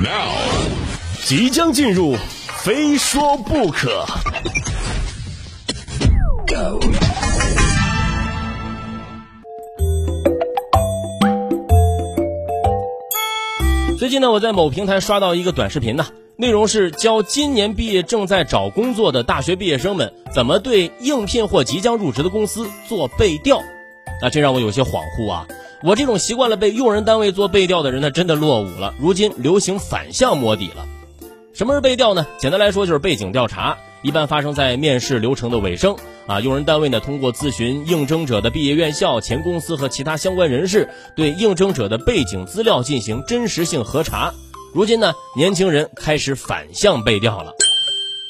Now，即将进入，非说不可。最近呢，我在某平台刷到一个短视频呢，内容是教今年毕业正在找工作的大学毕业生们怎么对应聘或即将入职的公司做背调。那这让我有些恍惚啊！我这种习惯了被用人单位做背调的人呢，真的落伍了。如今流行反向摸底了。什么是背调呢？简单来说就是背景调查，一般发生在面试流程的尾声啊。用人单位呢，通过咨询应征者的毕业院校、前公司和其他相关人士，对应征者的背景资料进行真实性核查。如今呢，年轻人开始反向背调了。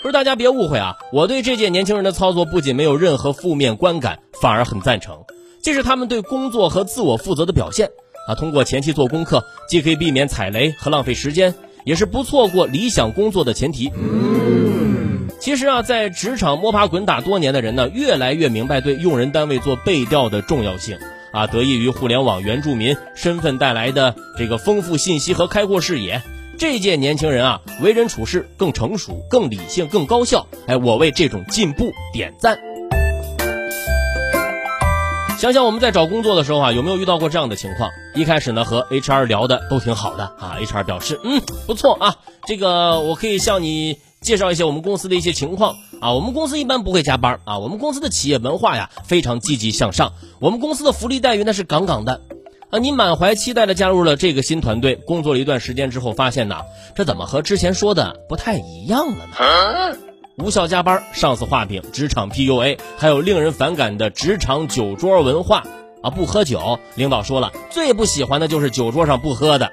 不是大家别误会啊，我对这届年轻人的操作不仅没有任何负面观感，反而很赞成。这是他们对工作和自我负责的表现啊！通过前期做功课，既可以避免踩雷和浪费时间，也是不错过理想工作的前提。其实啊，在职场摸爬滚打多年的人呢，越来越明白对用人单位做背调的重要性啊！得益于互联网原住民身份带来的这个丰富信息和开阔视野，这届年轻人啊，为人处事更成熟、更理性、更高效。哎，我为这种进步点赞。想想我们在找工作的时候啊，有没有遇到过这样的情况？一开始呢，和 HR 聊的都挺好的啊，HR 表示，嗯，不错啊，这个我可以向你介绍一些我们公司的一些情况啊。我们公司一般不会加班啊，我们公司的企业文化呀非常积极向上，我们公司的福利待遇那是杠杠的啊。你满怀期待的加入了这个新团队，工作了一段时间之后，发现呐，这怎么和之前说的不太一样了呢？无效加班、上司画饼、职场 PUA，还有令人反感的职场酒桌文化啊！不喝酒，领导说了，最不喜欢的就是酒桌上不喝的。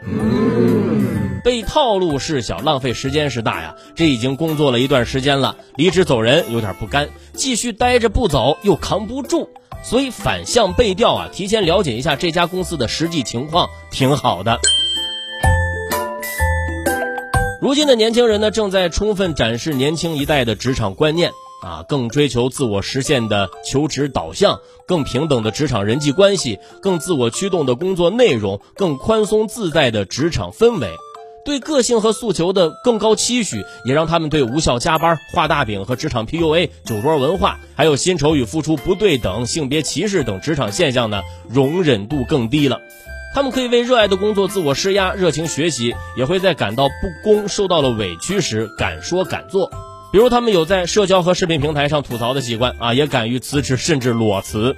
被套路是小，浪费时间是大呀！这已经工作了一段时间了，离职走人有点不甘，继续待着不走又扛不住，所以反向被调啊，提前了解一下这家公司的实际情况，挺好的。如今的年轻人呢，正在充分展示年轻一代的职场观念啊，更追求自我实现的求职导向，更平等的职场人际关系，更自我驱动的工作内容，更宽松自在的职场氛围，对个性和诉求的更高期许，也让他们对无效加班、画大饼和职场 PUA、酒桌文化，还有薪酬与付出不对等、性别歧视等职场现象呢，容忍度更低了。他们可以为热爱的工作自我施压，热情学习，也会在感到不公、受到了委屈时敢说敢做。比如，他们有在社交和视频平台上吐槽的习惯啊，也敢于辞职甚至裸辞。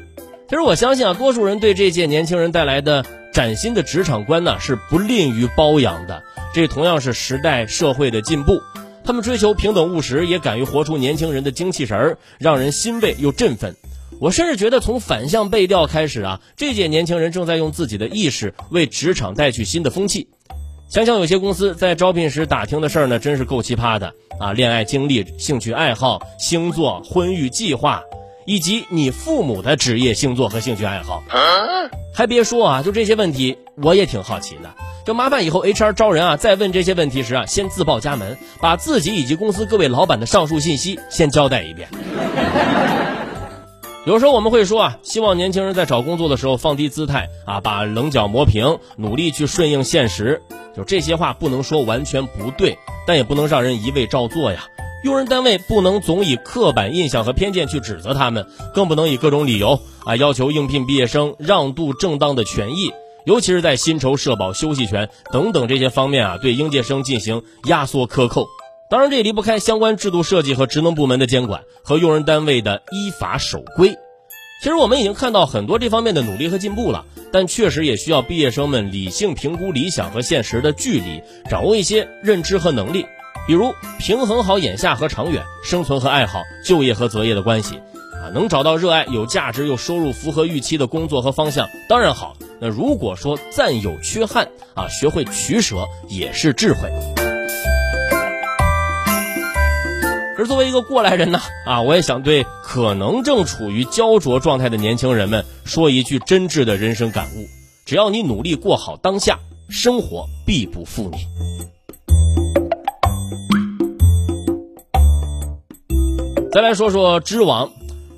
其实，我相信啊，多数人对这届年轻人带来的崭新的职场观呢，是不吝于包养的。这同样是时代社会的进步。他们追求平等务实，也敢于活出年轻人的精气神儿，让人欣慰又振奋。我甚至觉得，从反向背调开始啊，这届年轻人正在用自己的意识为职场带去新的风气。想想有些公司在招聘时打听的事儿呢，真是够奇葩的啊！恋爱经历、兴趣爱好、星座、婚育计划，以及你父母的职业星座和兴趣爱好。还别说啊，就这些问题，我也挺好奇的。就麻烦以后 HR 招人啊，在问这些问题时啊，先自报家门，把自己以及公司各位老板的上述信息先交代一遍。有时候我们会说啊，希望年轻人在找工作的时候放低姿态啊，把棱角磨平，努力去顺应现实。就这些话不能说完全不对，但也不能让人一味照做呀。用人单位不能总以刻板印象和偏见去指责他们，更不能以各种理由啊要求应聘毕业生让渡正当的权益，尤其是在薪酬、社保、休息权等等这些方面啊，对应届生进行压缩克扣。当然，这也离不开相关制度设计和职能部门的监管和用人单位的依法守规。其实我们已经看到很多这方面的努力和进步了，但确实也需要毕业生们理性评估理想和现实的距离，掌握一些认知和能力，比如平衡好眼下和长远、生存和爱好、就业和择业的关系。啊，能找到热爱、有价值又收入符合预期的工作和方向，当然好。那如果说暂有缺憾，啊，学会取舍也是智慧。而作为一个过来人呢，啊，我也想对可能正处于焦灼状态的年轻人们说一句真挚的人生感悟：只要你努力过好当下，生活必不负你。再来说说知网，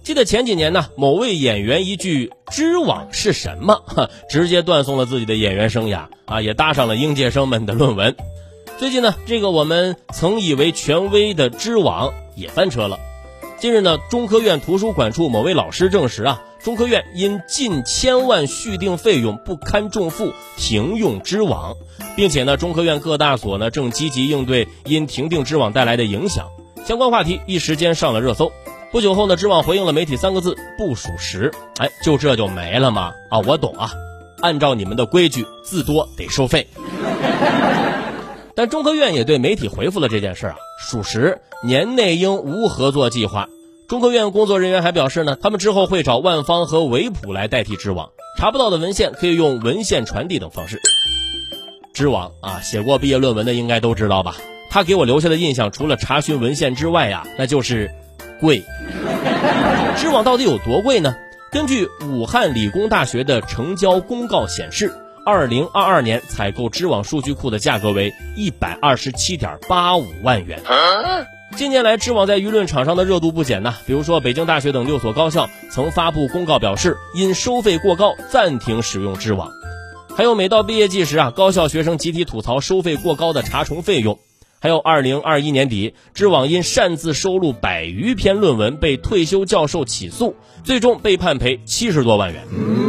记得前几年呢，某位演员一句“知网是什么”，直接断送了自己的演员生涯啊，也搭上了应届生们的论文。最近呢，这个我们曾以为权威的知网也翻车了。近日呢，中科院图书馆处某位老师证实啊，中科院因近千万续订费用不堪重负，停用知网，并且呢，中科院各大所呢正积极应对因停订知网带来的影响。相关话题一时间上了热搜。不久后呢，知网回应了媒体三个字：不属实。哎，就这就没了吗？啊，我懂啊，按照你们的规矩，字多得收费。但中科院也对媒体回复了这件事啊，属实，年内应无合作计划。中科院工作人员还表示呢，他们之后会找万方和维普来代替知网，查不到的文献可以用文献传递等方式。知网啊，写过毕业论文的应该都知道吧？他给我留下的印象，除了查询文献之外呀，那就是贵。知网到底有多贵呢？根据武汉理工大学的成交公告显示。二零二二年采购知网数据库的价格为一百二十七点八五万元。近年来，知网在舆论场上的热度不减呐。比如说，北京大学等六所高校曾发布公告表示，因收费过高暂停使用知网。还有，每到毕业季时啊，高校学生集体吐槽收费过高的查重费用。还有，二零二一年底，知网因擅自收录百余篇论文被退休教授起诉，最终被判赔七十多万元。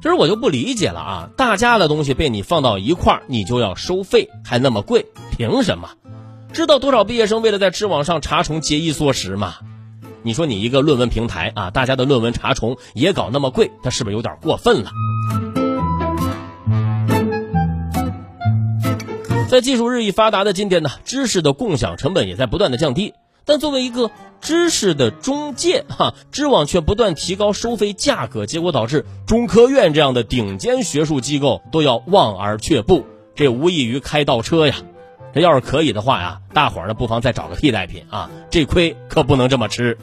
其实我就不理解了啊！大家的东西被你放到一块儿，你就要收费，还那么贵，凭什么？知道多少毕业生为了在知网上查重节衣缩食吗？你说你一个论文平台啊，大家的论文查重也搞那么贵，它是不是有点过分了？在技术日益发达的今天呢，知识的共享成本也在不断的降低。但作为一个知识的中介，哈，知网却不断提高收费价格，结果导致中科院这样的顶尖学术机构都要望而却步，这无异于开倒车呀！这要是可以的话呀，大伙儿呢不妨再找个替代品啊，这亏可不能这么吃。